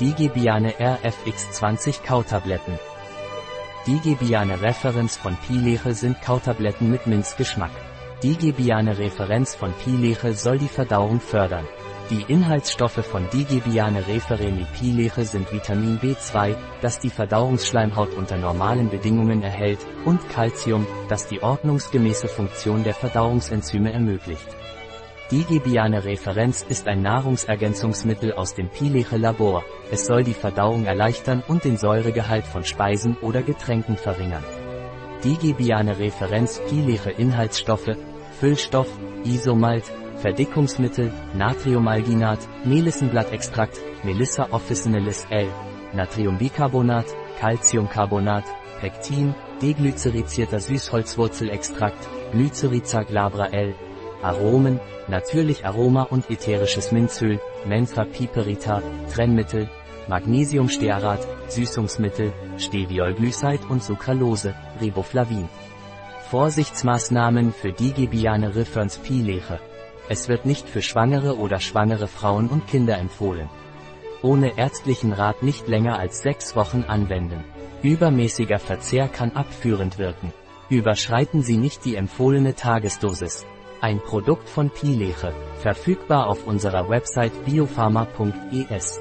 Digebiane RFX20 Kautabletten. Digebiane Referenz von Pileche sind Kautabletten mit Minzgeschmack. Digebiane Referenz von Pileche soll die Verdauung fördern. Die Inhaltsstoffe von Digebiane Refereni Pileche sind Vitamin B2, das die Verdauungsschleimhaut unter normalen Bedingungen erhält, und Calcium, das die ordnungsgemäße Funktion der Verdauungsenzyme ermöglicht. Digebiane Referenz ist ein Nahrungsergänzungsmittel aus dem Pileche Labor. Es soll die Verdauung erleichtern und den Säuregehalt von Speisen oder Getränken verringern. Digebiane Referenz Pileche Inhaltsstoffe, Füllstoff, Isomalt, Verdickungsmittel, Natriumalginat, Melissenblattextrakt, Melissa officinalis L, Natriumbicarbonat, Calciumcarbonat, Pektin, deglycerizierter Süßholzwurzelextrakt, Glyceriza glabra L, Aromen, natürlich Aroma und ätherisches Minzöl, Mentha piperita, Trennmittel, Magnesiumstearat, Süßungsmittel, Steviolglycid und Sucralose, Riboflavin. Vorsichtsmaßnahmen für Digebiane Referens Pileche. Es wird nicht für Schwangere oder schwangere Frauen und Kinder empfohlen. Ohne ärztlichen Rat nicht länger als sechs Wochen anwenden. Übermäßiger Verzehr kann abführend wirken. Überschreiten Sie nicht die empfohlene Tagesdosis. Ein Produkt von Pileche, verfügbar auf unserer Website biopharma.es.